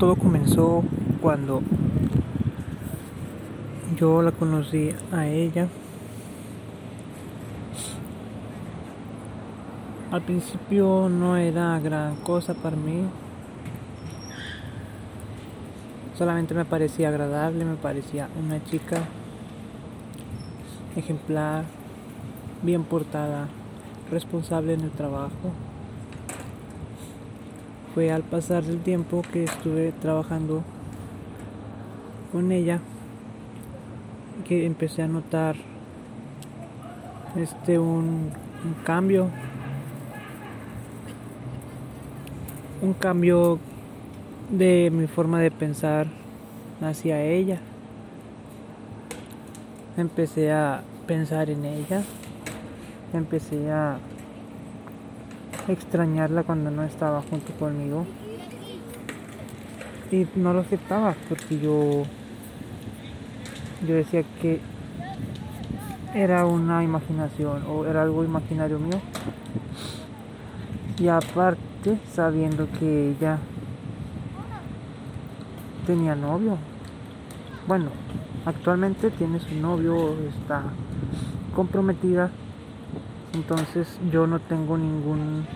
todo comenzó cuando yo la conocí a ella. Al principio no era gran cosa para mí. Solamente me parecía agradable, me parecía una chica ejemplar, bien portada, responsable en el trabajo. Fue al pasar del tiempo que estuve trabajando con ella que empecé a notar este un, un cambio. Un cambio de mi forma de pensar hacia ella. Empecé a pensar en ella. Empecé a extrañarla cuando no estaba junto conmigo y no lo aceptaba porque yo yo decía que era una imaginación o era algo imaginario mío. Y aparte, sabiendo que ella tenía novio. Bueno, actualmente tiene su novio, está comprometida. Entonces yo no tengo ningún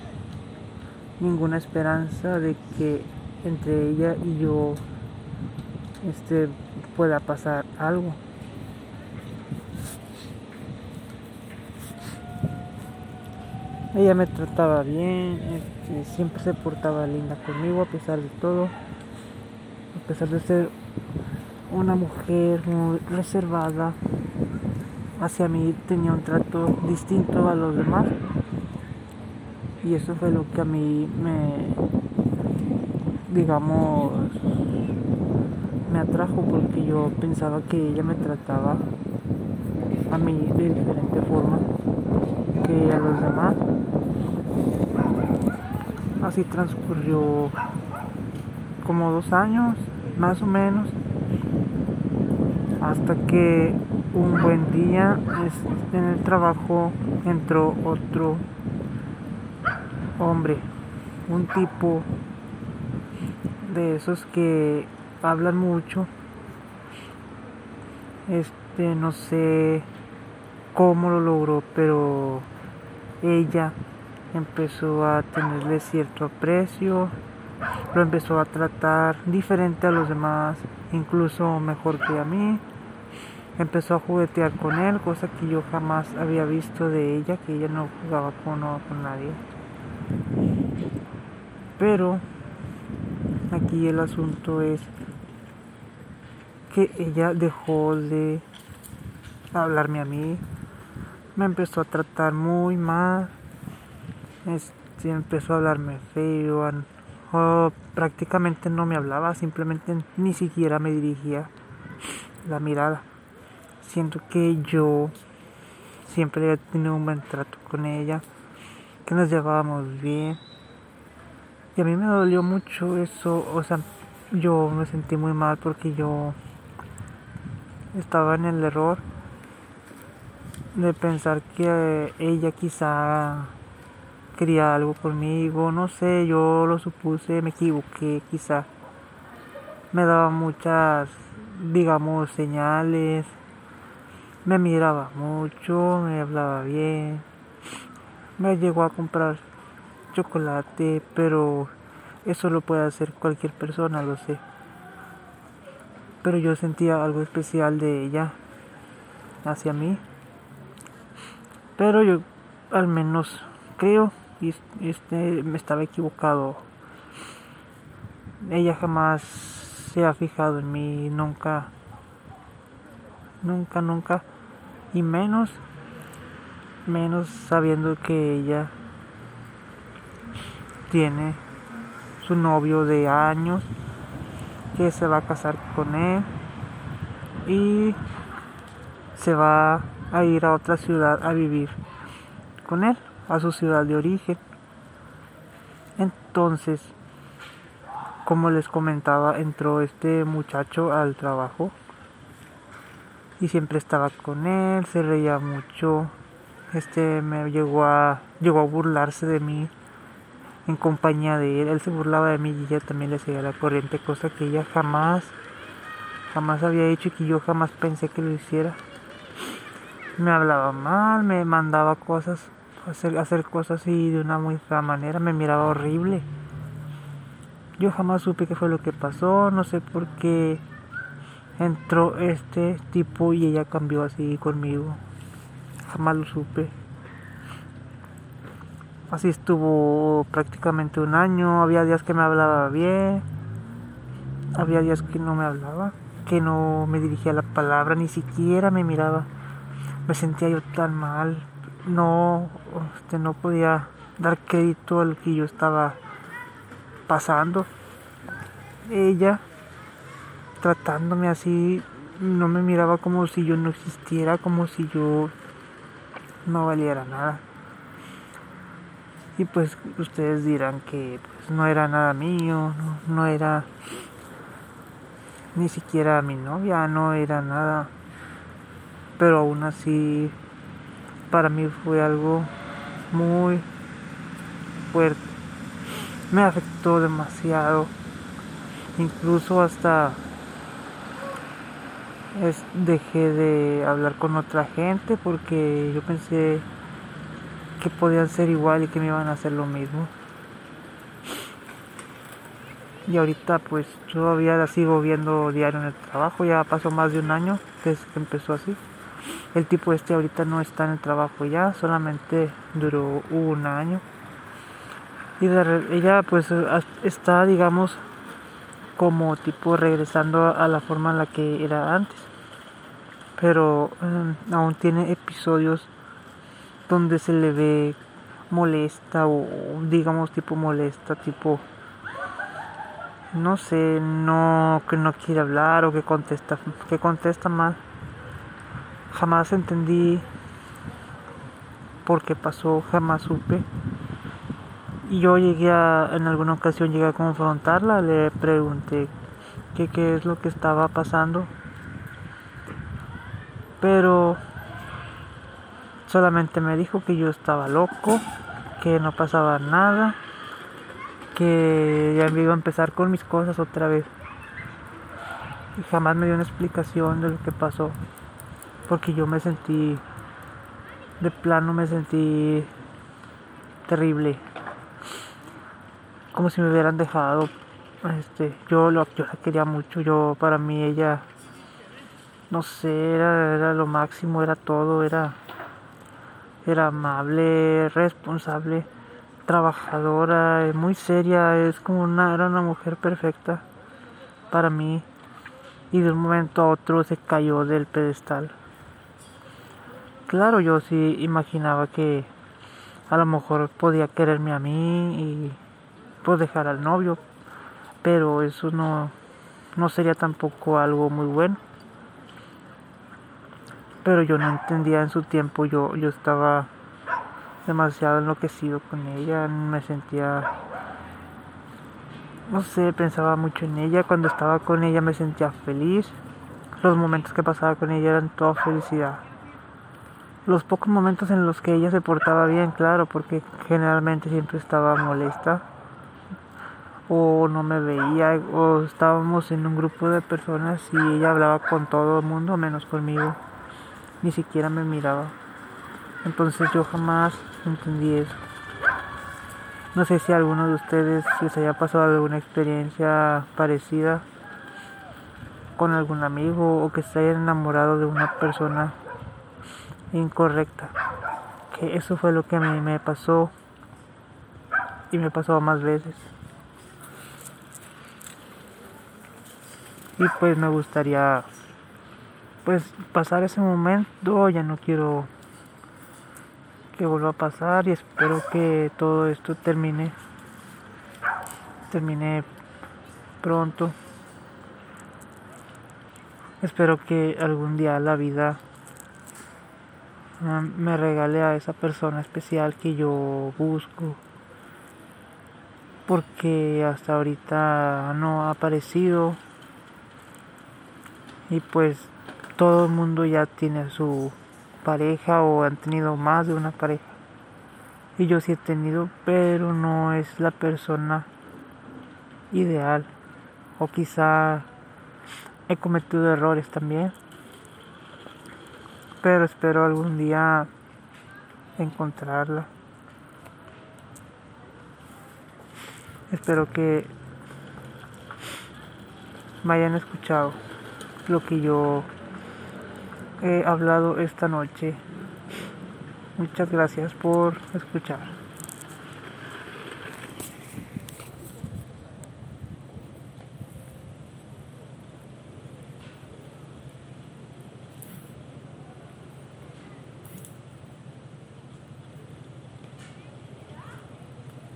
ninguna esperanza de que entre ella y yo este pueda pasar algo. Ella me trataba bien, este, siempre se portaba linda conmigo a pesar de todo, a pesar de ser una mujer muy reservada, hacia mí tenía un trato distinto a los demás y eso fue lo que a mí me, digamos, me atrajo porque yo pensaba que ella me trataba a mí de diferente forma que a los demás. Así transcurrió como dos años, más o menos, hasta que un buen día en el trabajo entró otro hombre, un tipo de esos que hablan mucho. Este, no sé cómo lo logró, pero ella empezó a tenerle cierto aprecio, lo empezó a tratar diferente a los demás, incluso mejor que a mí. Empezó a juguetear con él, cosa que yo jamás había visto de ella, que ella no jugaba con, con nadie. Pero aquí el asunto es que ella dejó de hablarme a mí, me empezó a tratar muy mal, este, empezó a hablarme feo, prácticamente no me hablaba, simplemente ni siquiera me dirigía la mirada. Siento que yo siempre he tenido un buen trato con ella, que nos llevábamos bien. Y a mí me dolió mucho eso, o sea, yo me sentí muy mal porque yo estaba en el error de pensar que ella quizá quería algo conmigo, no sé, yo lo supuse, me equivoqué, quizá me daba muchas, digamos, señales, me miraba mucho, me hablaba bien, me llegó a comprar chocolate, pero eso lo puede hacer cualquier persona, lo sé pero yo sentía algo especial de ella hacia mí. Pero yo al menos creo y este me estaba equivocado. Ella jamás se ha fijado en mí, nunca nunca nunca y menos menos sabiendo que ella tiene su novio de años que se va a casar con él y se va a ir a otra ciudad a vivir con él, a su ciudad de origen. Entonces, como les comentaba, entró este muchacho al trabajo y siempre estaba con él, se reía mucho, este me llegó a llegó a burlarse de mí en compañía de él. Él se burlaba de mí y ella también le seguía la corriente, cosa que ella jamás, jamás había hecho y que yo jamás pensé que lo hiciera. Me hablaba mal, me mandaba cosas, hacer, hacer cosas y de una muy fea manera, me miraba horrible. Yo jamás supe qué fue lo que pasó, no sé por qué entró este tipo y ella cambió así conmigo. Jamás lo supe. Así estuvo prácticamente un año. Había días que me hablaba bien. Había días que no me hablaba. Que no me dirigía la palabra. Ni siquiera me miraba. Me sentía yo tan mal. No, este, no podía dar crédito a lo que yo estaba pasando. Ella tratándome así no me miraba como si yo no existiera, como si yo no valiera nada. Y pues ustedes dirán que pues, no era nada mío, no, era ni siquiera mi novia, no era nada. Pero aún así para mí fue algo muy fuerte. Me afectó demasiado. Incluso hasta dejé de hablar con otra gente porque yo pensé que podían ser igual y que me iban a hacer lo mismo. Y ahorita pues todavía la sigo viendo diario en el trabajo, ya pasó más de un año desde que empezó así. El tipo este ahorita no está en el trabajo ya, solamente duró un año. Y ella pues está digamos como tipo regresando a la forma en la que era antes. Pero em, aún tiene episodios donde se le ve molesta o digamos tipo molesta, tipo no sé, no que no quiere hablar o que contesta, que contesta mal. Jamás entendí por qué pasó, jamás supe. Yo llegué a, en alguna ocasión llegué a confrontarla, le pregunté qué qué es lo que estaba pasando. Pero Solamente me dijo que yo estaba loco, que no pasaba nada, que ya me iba a empezar con mis cosas otra vez. Y jamás me dio una explicación de lo que pasó. Porque yo me sentí, de plano me sentí terrible. Como si me hubieran dejado. Este, yo, lo, yo la quería mucho. Yo, para mí, ella, no sé, era, era lo máximo, era todo, era era amable, responsable, trabajadora, muy seria, es como una, era una mujer perfecta para mí y de un momento a otro se cayó del pedestal. Claro, yo sí imaginaba que a lo mejor podía quererme a mí y pues dejar al novio, pero eso no, no sería tampoco algo muy bueno pero yo no entendía en su tiempo, yo, yo estaba demasiado enloquecido con ella, me sentía, no sé, pensaba mucho en ella, cuando estaba con ella me sentía feliz, los momentos que pasaba con ella eran toda felicidad. Los pocos momentos en los que ella se portaba bien, claro, porque generalmente siempre estaba molesta o no me veía o estábamos en un grupo de personas y ella hablaba con todo el mundo menos conmigo ni siquiera me miraba. Entonces yo jamás entendí eso. No sé si alguno de ustedes les haya pasado alguna experiencia parecida con algún amigo o que se hayan enamorado de una persona incorrecta. Que eso fue lo que a mí me pasó y me pasó más veces. Y pues me gustaría pues pasar ese momento. Ya no quiero que vuelva a pasar y espero que todo esto termine termine pronto. Espero que algún día la vida um, me regale a esa persona especial que yo busco. Porque hasta ahorita no ha aparecido y pues todo el mundo ya tiene su pareja o han tenido más de una pareja. Y yo sí he tenido, pero no es la persona ideal. O quizá he cometido errores también. Pero espero algún día encontrarla. Espero que me hayan escuchado lo que yo he hablado esta noche. Muchas gracias por escuchar.